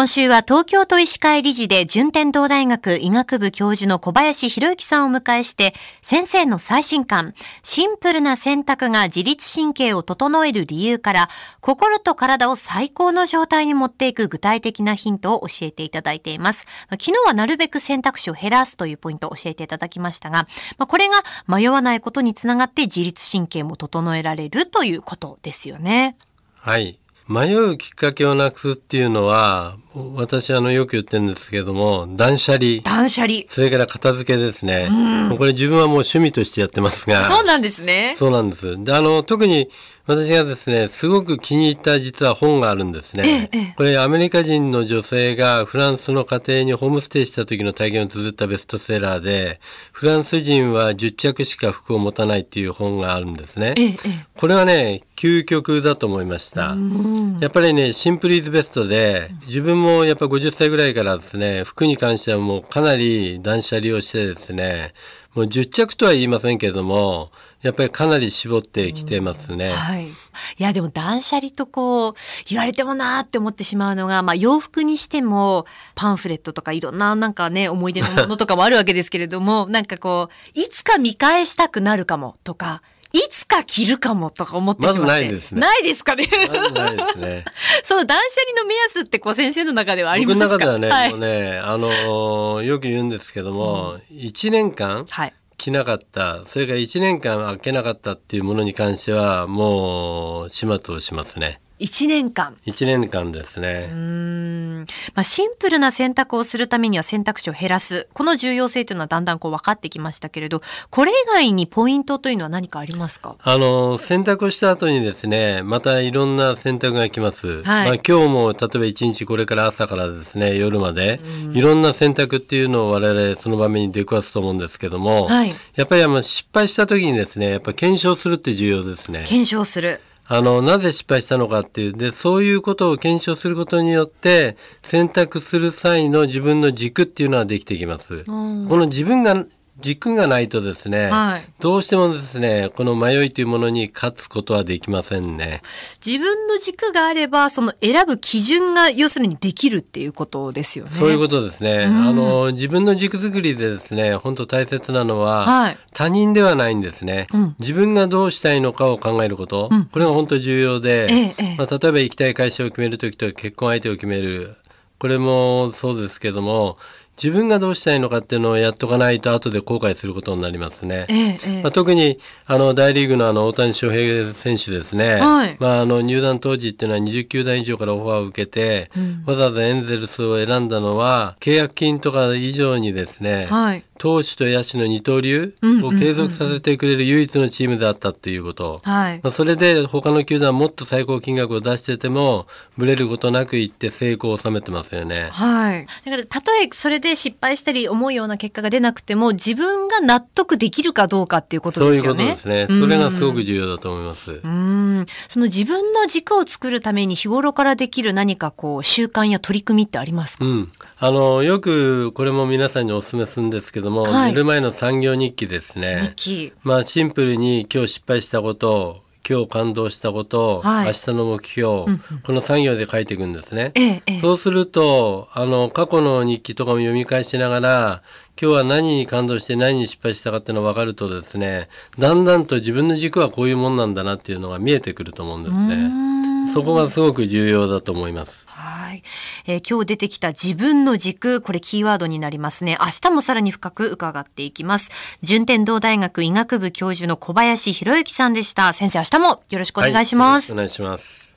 今週は東京都医師会理事で順天堂大学医学部教授の小林博之さんを迎えして、先生の最新刊、シンプルな選択が自律神経を整える理由から、心と体を最高の状態に持っていく具体的なヒントを教えていただいています。昨日はなるべく選択肢を減らすというポイントを教えていただきましたが、これが迷わないことにつながって自律神経も整えられるということですよね。はい。迷うきっかけをなくすっていうのは、私あのよく言ってるんですけども、断捨離。断捨離。それから片付けですね。もうこれ自分はもう趣味としてやってますが。そうなんですね。そうなんです。で、あの、特に私がですね、すごく気に入った実は本があるんですね。ええこれアメリカ人の女性がフランスの家庭にホームステイした時の体験を綴ったベストセラーで、フランス人は10着しか服を持たないっていう本があるんですね。これはね、究極だと思いました。やっぱりね、シンプルイズベストで、自分もやっぱ50歳ぐらいからですね、服に関してはもうかなり断捨離をしてですね、もう10着とは言いませんけれども、やっぱりかなり絞ってきてますね。はい。いや、でも断捨離とこう、言われてもなーって思ってしまうのが、まあ洋服にしても、パンフレットとかいろんななんかね、思い出のものとかもあるわけですけれども、なんかこう、いつか見返したくなるかもとか、いつか着るかもとか思ってしまって。まずないですねないですかね。まずないですね。その断捨離の目安ってこう先生の中ではありま僕すか？の中ではね、はいもうね、あのーよく言うんですけども、1年間はい。着なかった、それから1年間開けなかったっていうものに関しては、もう始末をしますね。一年間。1年間ですね。うーんまあ、シンプルな選択をするためには選択肢を減らす。この重要性というのはだんだんこう分かってきましたけれど、これ以外にポイントというのは何かありますか？あの選択をした後にですねまたいろんな選択が来ます、はいまあ、今日も例えば一日これから朝からですね夜まで、いろんな選択っていうのを我々その場面に出くわすと思うんですけども、はいやっぱりあの失敗した時にですねやっぱ検証するって重要ですね。検証する。あのなぜ失敗したのかっていうでそういうことを検証することによって選択する際の自分の軸っていうのはできてきます。この自分が軸がないとですね、はい。どうしてもですねこの迷いというものに勝つことはできませんね。自分の軸があれば、その選ぶ基準が要するにできるっていうことですよね。そういうことですね。あの自分の軸作りでですね本当大切なのは、はい。他人ではないんですね、自分がどうしたいのかを考えること、これが本当重要で、ええええ。まあ、例えば行きたい会社を決める時と結婚相手を決める。これもそうですけども自分がどうしたいのかっていうのをやっとかないと後で後悔することになりますね。ええええまあ、特にあの大リーグのあの大谷翔平選手ですね、はいまあ、あの入団当時っていうのは20球団以上からオファーを受けて、わざわざエンゼルスを選んだのは契約金とか以上にですね、はい。投手と野手の二刀流を継続させてくれる唯一のチームであったっていうこと。はいま。あ、それで他の球団はもっと最高金額を出しててもブレることなくいって成功を収めてますよね。はい。だから、たとえそれで失敗したり思うような結果が出なくても、自分が納得できるかどうかっていうことそういうですよね。ことですね。それがすごく重要だと思います。うんその自分の軸を作るために日頃からできる何かこう習慣や取り組みってありますか、うん、あのよくこれも皆さんにお勧めするんですけども、はい寝る前の産業日記です日ね。記。まあシンプルに今日失敗したこと今日感動したこと、はい明日の目標、この産業で書いていくんですね。ええ、ええ。そうするとあの過去の日記とかも読み返しながら今日は何に感動して何に失敗したかっていうのが分かるとですねだんだんと自分の軸はこういうもんなんだなっていうのが見えてくると思うんですね。そこがすごく重要だと思います。はい、いえー今日出てきた自分の軸、これキーワードになりますね。明日もさらに深く伺っていきます。順天堂大学医学部教授の小林博之さんでした。先生、明日もよろしくお願いします。はいよろしくお願いします。